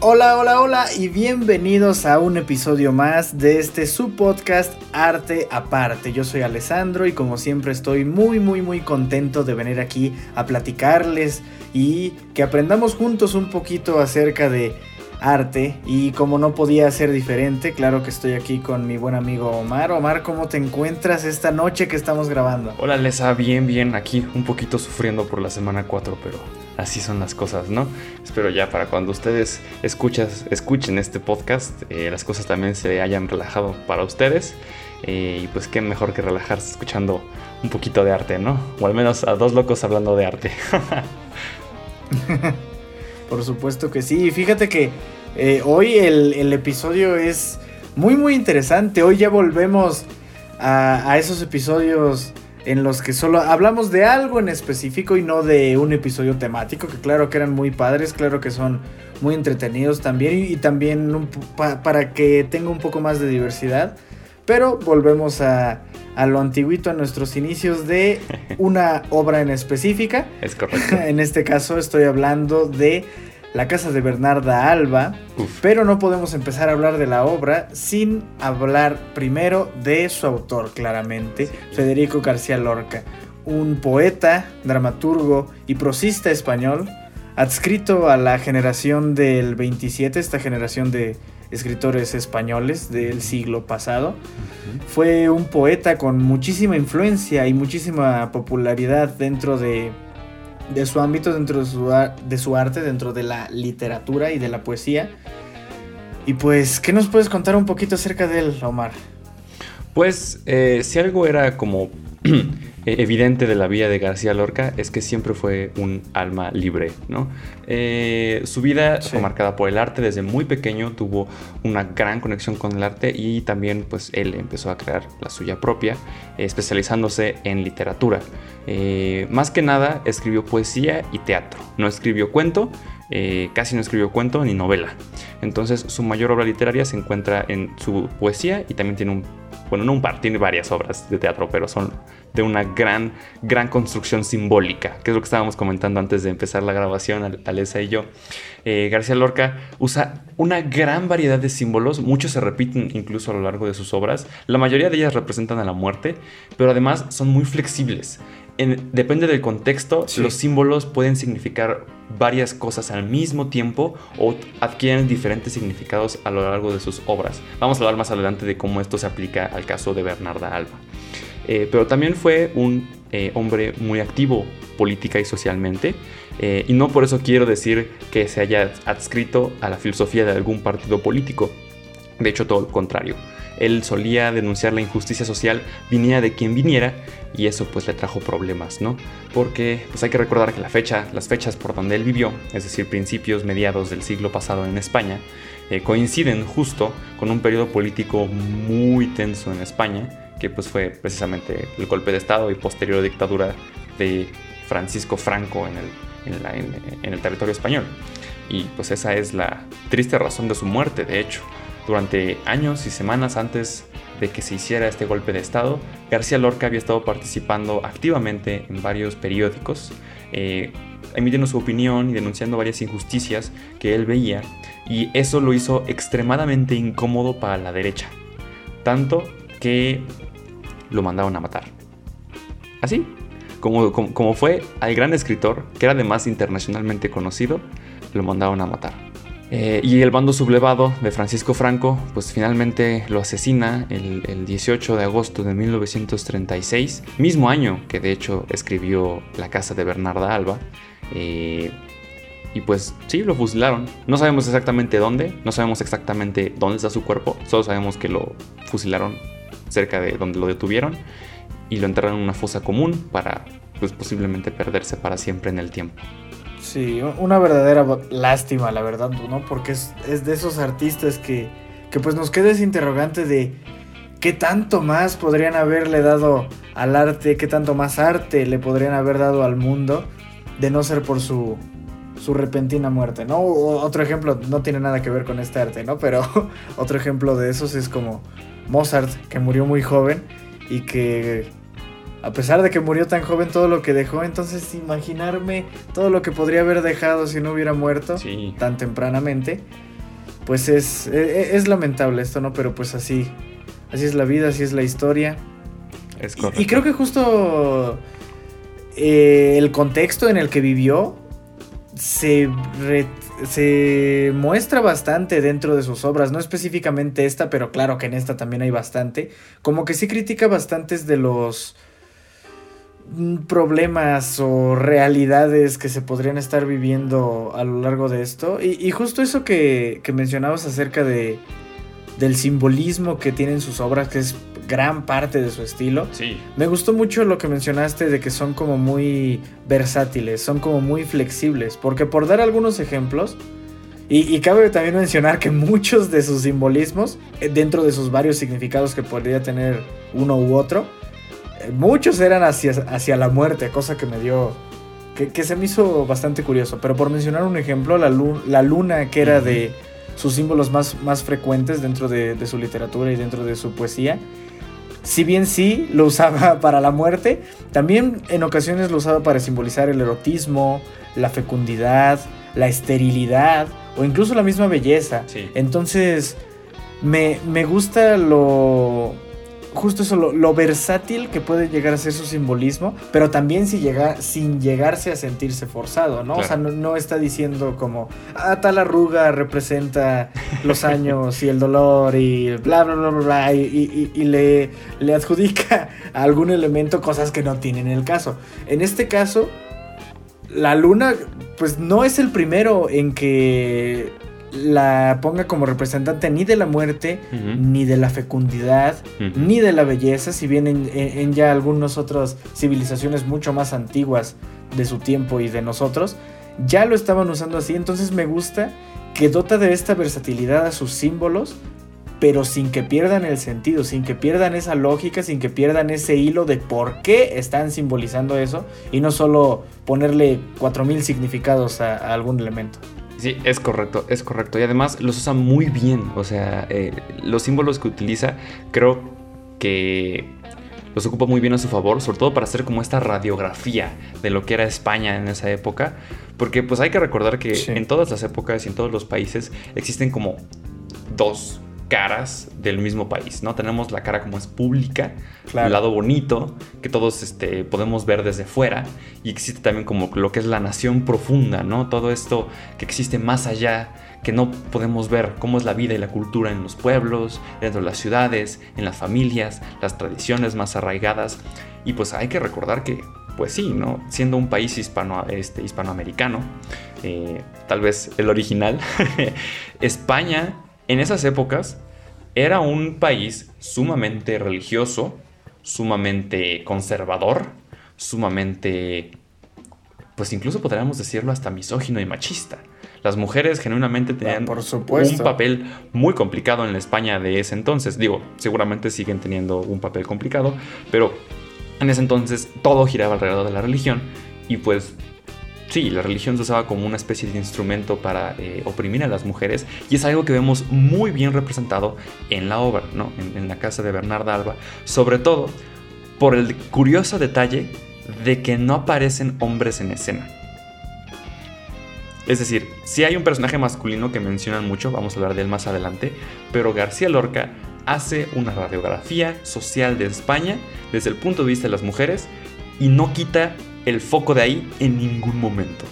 Hola, hola, hola y bienvenidos a un episodio más de este su podcast Arte Aparte. Yo soy Alessandro y como siempre estoy muy, muy, muy contento de venir aquí a platicarles y que aprendamos juntos un poquito acerca de arte y como no podía ser diferente, claro que estoy aquí con mi buen amigo Omar. Omar, ¿cómo te encuentras esta noche que estamos grabando? Hola Lesa, bien, bien, aquí un poquito sufriendo por la semana 4, pero así son las cosas, ¿no? Espero ya para cuando ustedes escuchas, escuchen este podcast, eh, las cosas también se hayan relajado para ustedes. Eh, y pues qué mejor que relajarse escuchando un poquito de arte, ¿no? O al menos a dos locos hablando de arte. Por supuesto que sí. Fíjate que eh, hoy el, episodio es muy muy interesante. Hoy ya volvemos a, esos episodios en los que solo hablamos de algo en específico y no de un episodio temático, que claro que eran muy padres, claro que son muy entretenidos también y, también para que tenga un poco más de diversidad. Pero volvemos a, a lo antiguito, a nuestros inicios de una obra en específica. Es correcto. en este caso estoy hablando de La Casa de Bernarda Alba, pero no podemos empezar a hablar de la obra sin hablar primero de su autor, claramente, Federico García Lorca, un poeta, dramaturgo y prosista español, adscrito a la generación del 27, esta generación de escritores españoles del siglo pasado. Fue un poeta con muchísima influencia y muchísima popularidad dentro de, de su ámbito, dentro de su, de su arte, dentro de la literatura y de la poesía. Y pues, ¿qué nos puedes contar un poquito acerca de él, Omar? Pues, eh, si algo era como evidente de la vida de García Lorca es que siempre fue un alma libre, ¿no? Eh, su vida fue marcada por el arte desde muy pequeño, tuvo una gran conexión con el arte y también pues él empezó a crear la suya propia, especializándose en literatura. Eh, más que nada escribió poesía y teatro, no escribió cuento, casi no escribió cuento ni novela. Entonces su mayor obra literaria se encuentra en su poesía y también tiene un bueno, no un par, tiene varias obras de teatro, pero son de una gran, gran construcción simbólica, que es lo que estábamos comentando antes de empezar la grabación, Alesa y yo. Eh, García Lorca usa una gran variedad de símbolos, muchos se repiten incluso a lo largo de sus obras, la mayoría de ellas representan a la muerte, pero además son muy flexibles. Depende del contexto, los símbolos pueden significar varias cosas al mismo tiempo o adquieren diferentes significados a lo largo de sus obras. Vamos a hablar más adelante de cómo esto se aplica al caso de Bernarda Alba. Eh, pero también fue un eh, hombre muy activo política y socialmente, eh, y no por eso quiero decir que se haya adscrito a la filosofía de algún partido político. De hecho, todo lo contrario. Él solía denunciar la injusticia social, viniera de quien viniera, y eso pues le trajo problemas, ¿no? Porque pues hay que recordar que la fecha, las fechas por donde él vivió, es decir, principios, mediados del siglo pasado en España, coinciden justo con un periodo político muy tenso en España, que pues fue precisamente el golpe de Estado y posterior dictadura de Francisco Franco en el, en, el territorio español. Y pues esa es la triste razón de su muerte, de hecho. Durante años y semanas antes de que se hiciera este golpe de Estado, García Lorca había estado participando activamente en varios periódicos, eh, emitiendo su opinión y denunciando varias injusticias que él veía, y eso lo hizo extremadamente incómodo para la derecha, tanto que lo mandaron a matar. Así, como, como, fue al gran escritor, que era además internacionalmente conocido, lo mandaron a matar. Eh, y el bando sublevado de Francisco Franco, pues finalmente lo asesina el, 18 de agosto de 1936, mismo año que de hecho escribió La casa de Bernarda Alba. Eh, y pues sí, lo fusilaron. No sabemos exactamente dónde, no sabemos exactamente dónde está su cuerpo, solo sabemos que lo fusilaron cerca de donde lo detuvieron y lo enterraron en una fosa común para pues posiblemente perderse para siempre en el tiempo. Sí, una verdadera lástima, la verdad, ¿no? Porque es, de esos artistas que, que pues nos queda ese interrogante de qué tanto más podrían haberle dado al arte, qué tanto más arte le podrían haber dado al mundo de no ser por su, su repentina muerte, ¿no? otro ejemplo, no tiene nada que ver con este arte, ¿no? Pero otro ejemplo de esos es como Mozart, que murió muy joven y que a pesar de que murió tan joven todo lo que dejó, entonces imaginarme todo lo que podría haber dejado si no hubiera muerto tan tempranamente, pues es, e, e, es, lamentable esto, ¿no? Pero pues así, así es la vida, así es la historia. Es correcto. Y, creo que justo eh, el contexto en el que vivió se, se muestra bastante dentro de sus obras, no específicamente esta, pero claro que en esta también hay bastante, como que sí critica bastantes de los problemas o realidades que se podrían estar viviendo a lo largo de esto. Y, justo eso que, que mencionabas acerca de, del simbolismo que tienen sus obras, que es gran parte de su estilo. Sí. Me gustó mucho lo que mencionaste de que son como muy versátiles, son como muy flexibles, porque por dar algunos ejemplos, y, cabe también mencionar que muchos de sus simbolismos, eh, dentro de sus varios significados que podría tener uno u otro, muchos eran hacia, hacia la muerte, cosa que me dio... Que, se me hizo bastante curioso. Pero por mencionar un ejemplo, la, la luna que era de sus símbolos más, más frecuentes dentro de, de, su literatura y dentro de su poesía, si bien sí lo usaba para la muerte, también en ocasiones lo usaba para simbolizar el erotismo, la fecundidad, la esterilidad o incluso la misma belleza. Entonces, me, me gusta lo, justo eso, lo, versátil que puede llegar a ser su simbolismo, pero también sin, llega, sin llegarse a sentirse forzado, ¿no? O sea, no, está diciendo como, ah, tal arruga representa los años y el dolor y bla, bla, bla, bla, y, y, le, le adjudica a algún elemento cosas que no tienen el caso. En este caso, la luna, pues no es el primero en que la ponga como representante ni de la muerte, ni de la fecundidad, ni de la belleza, si bien en, ya algunas otras civilizaciones mucho más antiguas de su tiempo y de nosotros, ya lo estaban usando así, entonces me gusta que dota de esta versatilidad a sus símbolos, pero sin que pierdan el sentido, sin que pierdan esa lógica, sin que pierdan ese hilo de por qué están simbolizando eso y no solo ponerle 4.000 significados a algún elemento. Sí, es correcto, es correcto. Y además los usa muy bien. O sea, eh, los símbolos que utiliza creo que los ocupa muy bien a su favor, sobre todo para hacer como esta radiografía de lo que era España en esa época. Porque pues hay que recordar que en todas las épocas y en todos los países existen como dos caras del mismo país, ¿no? Tenemos la cara como es pública, el lado bonito, que todos este, podemos ver desde fuera, y existe también como lo que es la nación profunda, ¿no? Todo esto que existe más allá, que no podemos ver cómo es la vida y la cultura en los pueblos, dentro de las ciudades, en las familias, las tradiciones más arraigadas, y pues hay que recordar que pues sí, ¿no? Siendo un país hispano, este, hispanoamericano, eh, tal vez el original, España en esas épocas era un país sumamente religioso, sumamente conservador, sumamente, pues incluso podríamos decirlo hasta misógino y machista. Las mujeres genuinamente ah, tenían Por un papel muy complicado en la España de ese entonces. Digo, seguramente siguen teniendo un papel complicado, pero en ese entonces todo giraba alrededor de la religión y pues sí, la religión se usaba como una especie de instrumento para eh, oprimir a las mujeres y es algo que vemos muy bien representado en la obra, ¿no? en, la casa de Bernarda Alba, sobre todo por el curioso detalle de que no aparecen hombres en escena. Es decir, si hay un personaje masculino que mencionan mucho, vamos a hablar de él más adelante, pero García Lorca hace una radiografía social de España desde el punto de vista de las mujeres y no quita el foco de ahí en ningún momento.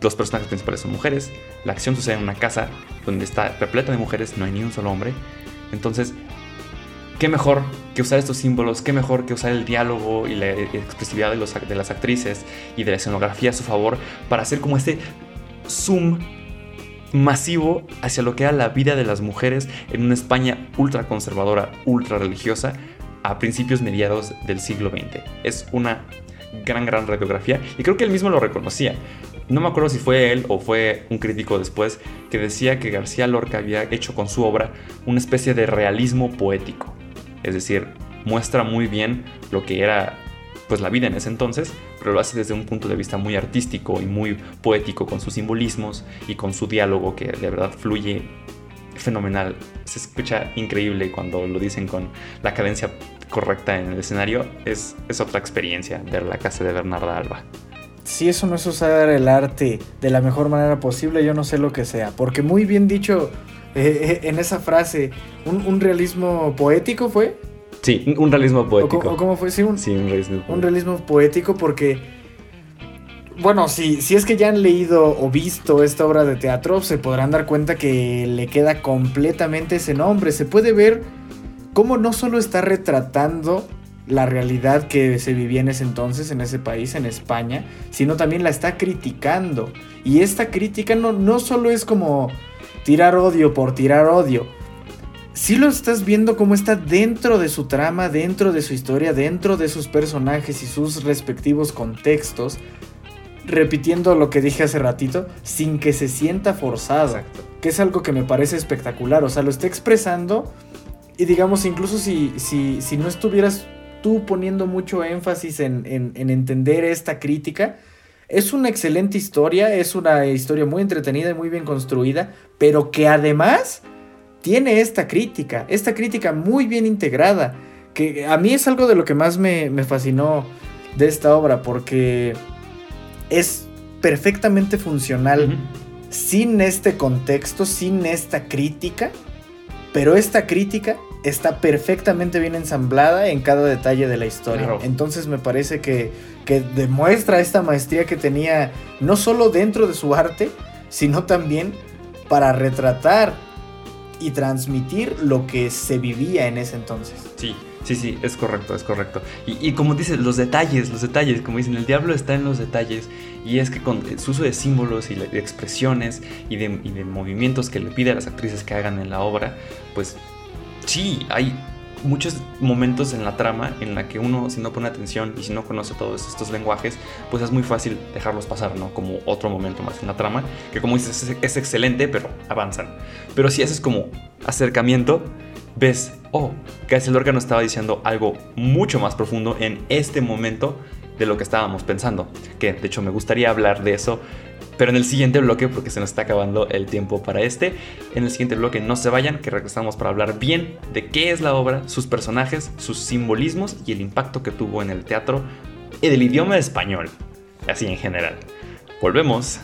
Los personajes principales son mujeres, la acción sucede en una casa donde está repleta de mujeres, no hay ni un solo hombre. Entonces, qué mejor que usar estos símbolos, qué mejor que usar el diálogo y la expresividad de, las actrices y de la escenografía a su favor para hacer como este zoom masivo hacia lo que era la vida de las mujeres en una España ultra conservadora, ultra religiosa a principios mediados del siglo XX. Es una gran, gran radiografía. Y creo que él mismo lo reconocía. No me acuerdo si fue él o fue un crítico después que decía que García Lorca había hecho con su obra una especie de realismo poético. Es decir, muestra muy bien lo que era pues la vida en ese entonces, pero lo hace desde un punto de vista muy artístico y muy poético con sus simbolismos y con su diálogo que de verdad fluye fenomenal. Se escucha increíble cuando lo dicen con la cadencia correcta en el escenario, es, es otra experiencia ver la casa de Bernarda Alba. Si eso no es usar el arte de la mejor manera posible, yo no sé lo que sea. Porque muy bien dicho eh, eh, en esa frase, un, realismo poético fue. Sí, un realismo poético. ¿O, cómo fue? Sí, un, sí, un realismo poético. Un realismo poético porque bueno, si, si es que ya han leído o visto esta obra de teatro, se podrán dar cuenta que le queda completamente ese nombre. Se puede ver cómo no solo está retratando la realidad que se vivía en ese entonces, en ese país, en España, sino también la está criticando. Y esta crítica no, no solo es como tirar odio por tirar odio. Si lo estás viendo como está dentro de su trama, dentro de su historia, dentro de sus personajes y sus respectivos contextos, repitiendo lo que dije hace ratito, sin que se sienta forzado. Que es algo que me parece espectacular. O sea, lo está expresando. Y digamos, incluso si, si, si no estuvieras tú poniendo mucho énfasis en, en, entender esta crítica, es una excelente historia, es una historia muy entretenida y muy bien construida, pero que además tiene esta crítica, esta crítica muy bien integrada, que a mí es algo de lo que más me, me fascinó de esta obra, porque es perfectamente funcional sin este contexto, sin esta crítica, pero esta crítica está perfectamente bien ensamblada en cada detalle de la historia. Entonces me parece que, que demuestra esta maestría que tenía no solo dentro de su arte, sino también para retratar y transmitir lo que se vivía en ese entonces. Sí, Sí, sí, es correcto, es correcto. Y, como dices, los detalles, los detalles, como dicen, el diablo está en los detalles. Y es que con su uso de símbolos y de expresiones y de, movimientos que le pide a las actrices que hagan en la obra, pues sí, hay muchos momentos en la trama en la que uno, si no pone atención y si no conoce todos estos lenguajes, pues es muy fácil dejarlos pasar, ¿no? Como otro momento más en la trama, que como dices, es, excelente, pero avanzan. Pero si haces como acercamiento, ves, oh, García Lorca nos estaba diciendo algo mucho más profundo en este momento de lo que estábamos pensando. Que de hecho me gustaría hablar de eso, pero en el siguiente bloque, porque se nos está acabando el tiempo para este, en el siguiente bloque no se vayan, que regresamos para hablar bien de qué es la obra, sus personajes, sus simbolismos y el impacto que tuvo en el teatro y del idioma español, así en general. Volvemos.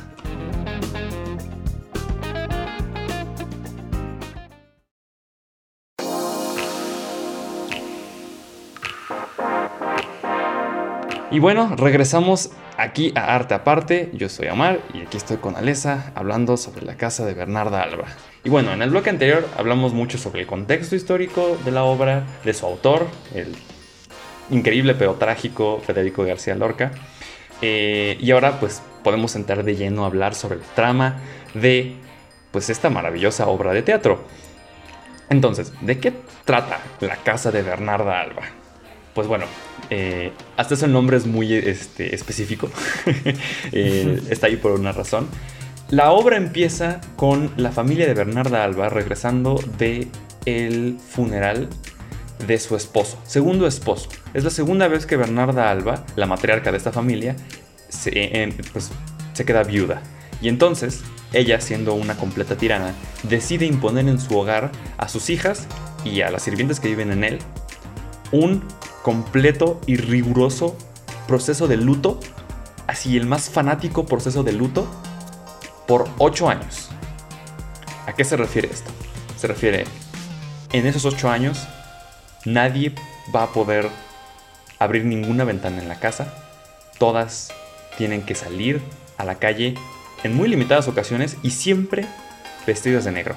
Y bueno, regresamos aquí a Arte Aparte. Yo soy Amar y aquí estoy con Alesa hablando sobre la casa de Bernarda Alba. Y bueno, en el bloque anterior hablamos mucho sobre el contexto histórico de la obra, de su autor, el increíble pero trágico Federico García Lorca. Eh, y ahora pues podemos entrar de lleno a hablar sobre la trama de pues esta maravillosa obra de teatro. Entonces, ¿de qué trata la casa de Bernarda Alba? Pues bueno, eh, hasta ese nombre es muy este, específico. Eh, está ahí por una razón. La obra empieza con la familia de Bernarda Alba regresando de el funeral de su esposo, segundo esposo. Es la segunda vez que Bernarda Alba, la matriarca de esta familia, se, pues, se queda viuda. Y entonces, ella, siendo una completa tirana, decide imponer en su hogar a sus hijas y a las sirvientes que viven en él un completo y riguroso proceso de luto, así el más fanático proceso de luto, por 8 años. ¿A qué se refiere esto? Se refiere, en esos 8 años, nadie va a poder abrir ninguna ventana en la casa, todas tienen que salir a la calle en muy limitadas ocasiones y siempre vestidas de negro.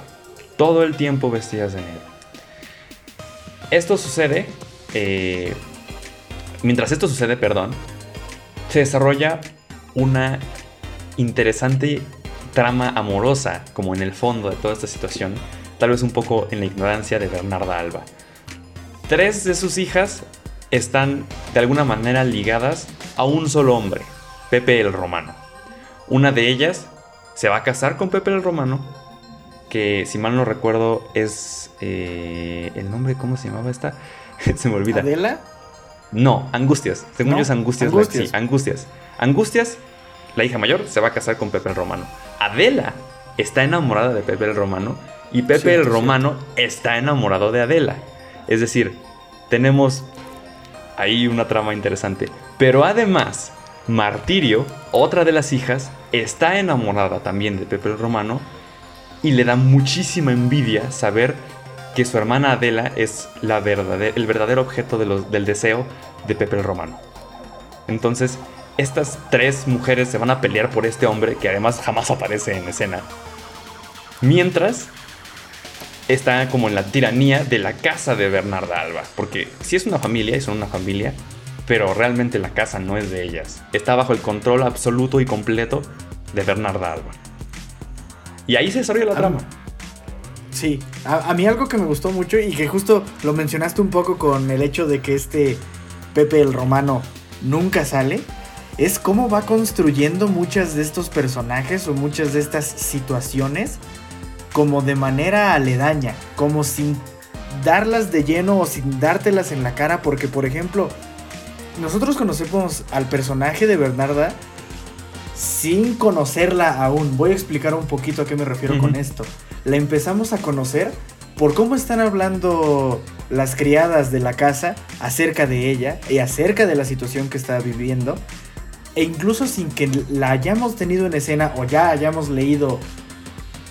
Todo el tiempo vestidas de negro. Esto sucede eh, mientras esto sucede, perdón, se desarrolla una interesante trama amorosa, como en el fondo de toda esta situación, tal vez un poco en la ignorancia de Bernarda Alba. Tres de sus hijas están de alguna manera ligadas a un solo hombre, Pepe el Romano. Una de ellas se va a casar con Pepe el Romano, que si mal no recuerdo es eh, el nombre, ¿cómo se llamaba esta? se me olvida. ¿Adela? No, Angustias. Según yo es Angustias. Angustias. Sí, Angustias. Angustias, la hija mayor, se va a casar con Pepe el Romano. Adela está enamorada de Pepe el Romano y Pepe el Romano está enamorado de Adela. Es decir, tenemos ahí una trama interesante. Pero además, Martirio, otra de las hijas, está enamorada también de Pepe el Romano y le da muchísima envidia saber que su hermana Adela es la el verdadero objeto del deseo de Pepe el Romano. Entonces, estas tres mujeres se van a pelear por este hombre que además jamás aparece en escena. Mientras está como en la tiranía de la casa de Bernarda Alba. Porque si es una familia, y son una familia, pero realmente la casa no es de ellas. Está bajo el control absoluto y completo de Bernarda Alba. Y ahí se desarrolla la trama. Sí, a, mí algo que me gustó mucho y que justo lo mencionaste un poco con el hecho de que este Pepe el Romano nunca sale, es cómo va construyendo muchas de estos personajes o muchas de estas situaciones como de manera aledaña, como sin darlas de lleno o sin dártelas en la cara, porque por ejemplo, nosotros conocemos al personaje de Bernarda sin conocerla aún. Voy a explicar un poquito a qué me refiero con esto. La empezamos a conocer por cómo están hablando las criadas de la casa acerca de ella y acerca de la situación que está viviendo. E incluso sin que la hayamos tenido en escena o ya hayamos leído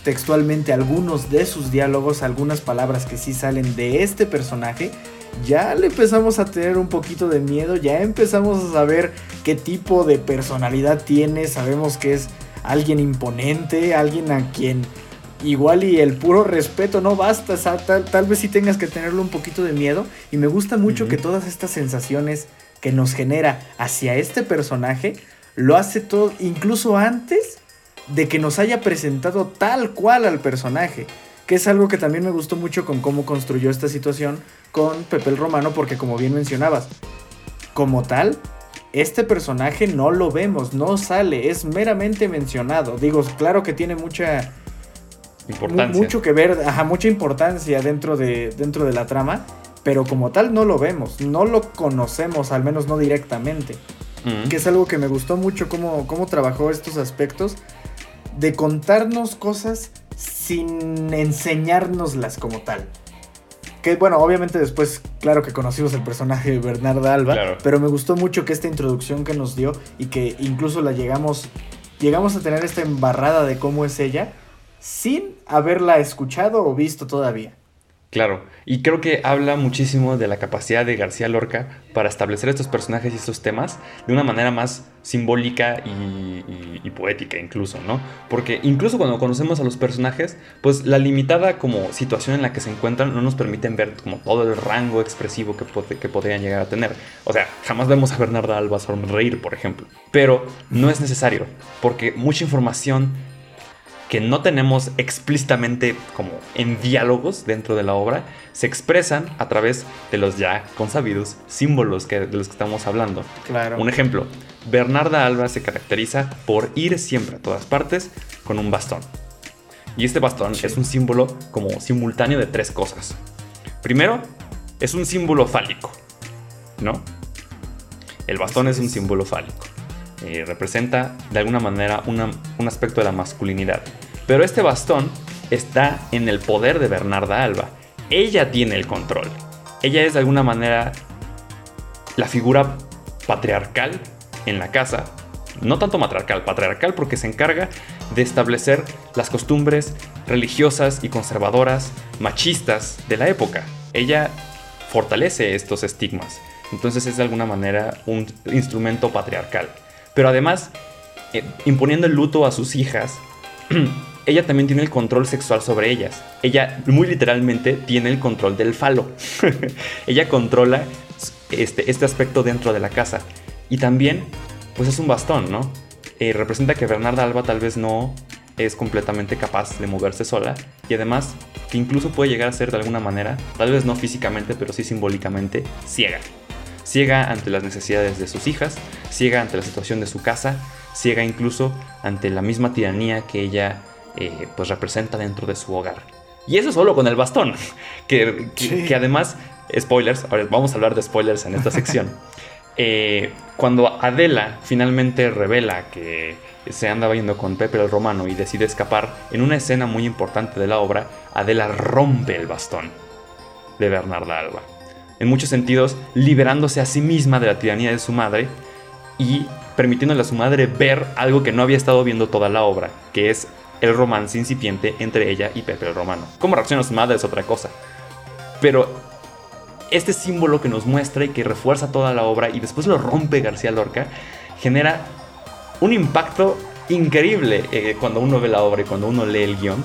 textualmente algunos de sus diálogos, algunas palabras que sí salen de este personaje, ya le empezamos a tener un poquito de miedo, ya empezamos a saber qué tipo de personalidad tiene, sabemos que es alguien imponente, alguien a quien igual y el puro respeto no basta, tal, vez sí tengas que tenerle un poquito de miedo y me gusta mucho que todas estas sensaciones que nos genera hacia este personaje lo hace todo incluso antes de que nos haya presentado tal cual al personaje que es algo que también me gustó mucho con cómo construyó esta situación con Pepe el Romano, porque como bien mencionabas, como tal, este personaje no lo vemos, no sale, es meramente mencionado. Digo, claro que tiene mucha... Importancia. Mucho que ver, ajá, mucha importancia dentro de, dentro de la trama, pero como tal no lo vemos, no lo conocemos, al menos no directamente. Que es algo que me gustó mucho cómo, cómo trabajó estos aspectos de contarnos cosas sin enseñárnoslas como tal. Que bueno, obviamente después, claro que conocimos el personaje de Bernarda Alba, pero me gustó mucho que esta introducción que nos dio y que incluso la llegamos, llegamos a tener esta embarrada de cómo es ella sin haberla escuchado o visto todavía. Claro, y creo que habla muchísimo de la capacidad de García Lorca para establecer estos personajes y estos temas de una manera más simbólica y, poética incluso, ¿no? Porque incluso cuando conocemos a los personajes, pues la limitada como situación en la que se encuentran no nos permiten ver como todo el rango expresivo que, que podrían llegar a tener. O sea, jamás vemos a Bernarda Alba sonreír, por ejemplo. Pero no es necesario, porque mucha información que no tenemos explícitamente como en diálogos dentro de la obra, se expresan a través de los ya consabidos símbolos que, de los que estamos hablando. Claro. Un ejemplo, Bernarda Alba se caracteriza por ir siempre a todas partes con un bastón. Y este bastón es un símbolo como simultáneo de tres cosas. Primero, es un símbolo fálico, ¿no? El bastón es un símbolo fálico. Eh, representa de alguna manera un aspecto de la masculinidad. Pero este bastón está en el poder de Bernarda Alba. Ella tiene el control. Ella es de alguna manera la figura patriarcal en la casa. No tanto matriarcal, patriarcal porque se encarga de establecer las costumbres religiosas y conservadoras machistas de la época. Ella fortalece estos estigmas. Entonces es de alguna manera un instrumento patriarcal pero además eh, imponiendo el luto a sus hijas, ella también tiene el control sexual sobre ellas. Ella muy literalmente tiene el control del falo. ella controla este, este aspecto dentro de la casa. Y también, pues es un bastón, ¿no? Eh, representa que Bernarda Alba tal vez no es completamente capaz de moverse sola y además que incluso puede llegar a ser de alguna manera, tal vez no físicamente, pero sí simbólicamente, ciega ciega ante las necesidades de sus hijas, ciega ante la situación de su casa, ciega incluso ante la misma tiranía que ella eh, pues representa dentro de su hogar. Y eso solo con el bastón, que, que, además, spoilers, ahora vamos a hablar de spoilers en esta sección. Eh, cuando Adela finalmente revela que se anda viendo con Pepe el Romano y decide escapar, en una escena muy importante de la obra, Adela rompe el bastón de Bernarda Alba en muchos sentidos liberándose a sí misma de la tiranía de su madre y permitiéndole a su madre ver algo que no había estado viendo toda la obra, que es el romance incipiente entre ella y Pepe el Romano. Cómo reacciona su madre es otra cosa. Pero este símbolo que nos muestra y que refuerza toda la obra y después lo rompe García Lorca, genera un impacto increíble eh, cuando uno ve la obra y cuando uno lee el guion,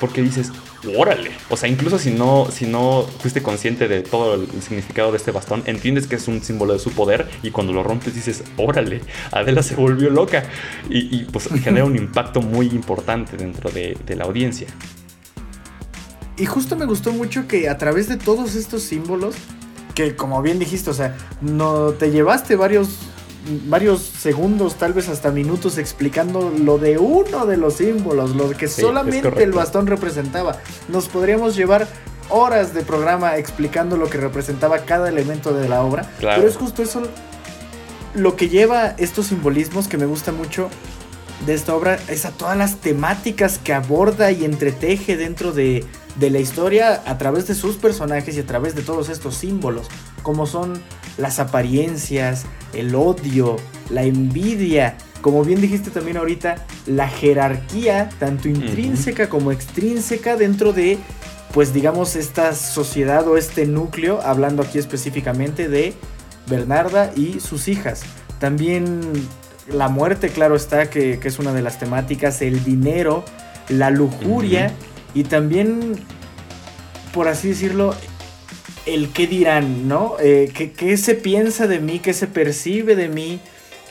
porque dices, órale. O sea, incluso si no, si no fuiste consciente de todo el significado de este bastón, entiendes que es un símbolo de su poder y cuando lo rompes dices, órale, Adela se volvió loca. Y, pues genera un impacto muy importante dentro de, de la audiencia. Y justo me gustó mucho que a través de todos estos símbolos, que como bien dijiste, o sea, no te llevaste varios varios segundos, tal vez hasta minutos, explicando lo de uno de los símbolos, lo que solamente el bastón representaba. Nos podríamos llevar horas de programa explicando lo que representaba cada elemento de la obra, pero es justo eso lo que lleva estos simbolismos que me gusta mucho de esta obra, es a todas las temáticas que aborda y entreteje dentro de, de la historia a través de sus personajes y a través de todos estos símbolos, como son las apariencias, el odio, la envidia, como bien dijiste también ahorita, la jerarquía, tanto intrínseca como extrínseca dentro de, pues digamos, esta sociedad o este núcleo, hablando aquí específicamente de Bernarda y sus hijas. También la muerte, claro está, que, es una de las temáticas, el dinero, la lujuria y también, por así decirlo, el qué dirán, ¿no? Eh, ¿qué, se piensa de mí? ¿Qué se percibe de mí?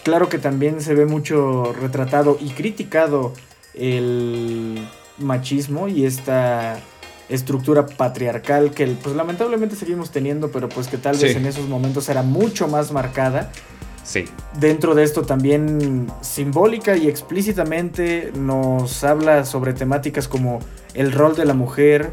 Claro que también se ve mucho retratado y criticado el machismo y esta estructura patriarcal que pues lamentablemente seguimos teniendo, pero pues que tal vez en esos momentos era mucho más marcada. Sí. Dentro de esto también simbólica y explícitamente nos habla sobre temáticas como el rol de la mujer,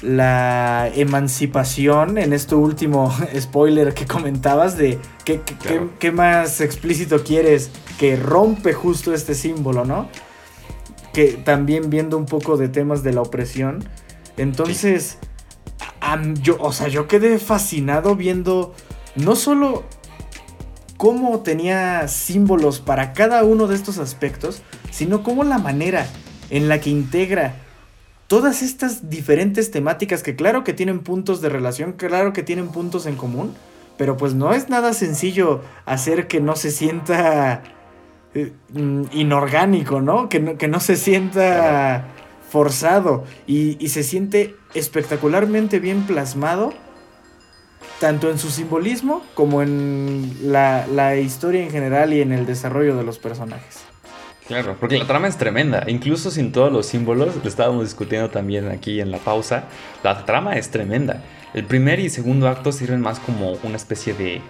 la emancipación en este último spoiler que comentabas de qué, más explícito quieres que rompe justo este símbolo, ¿no? Que también viendo un poco de temas de la opresión. Entonces, yo, o sea, yo quedé fascinado viendo no solo cómo tenía símbolos para cada uno de estos aspectos, sino cómo la manera en la que integra todas estas diferentes temáticas que claro que tienen puntos de relación, claro que tienen puntos en común, pero pues no es nada sencillo hacer que no se sienta eh, mm, inorgánico, ¿no? Que, ¿no? que no se sienta forzado y, se siente espectacularmente bien plasmado, tanto en su simbolismo como en la historia en general y en el desarrollo de los personajes. Claro, porque la trama es tremenda. Incluso sin todos los símbolos, lo estábamos discutiendo también aquí en la pausa, la trama es tremenda. El primer y segundo acto sirven más como una especie de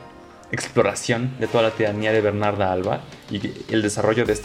exploración de toda la tiranía de Bernarda Alba y el desarrollo de esta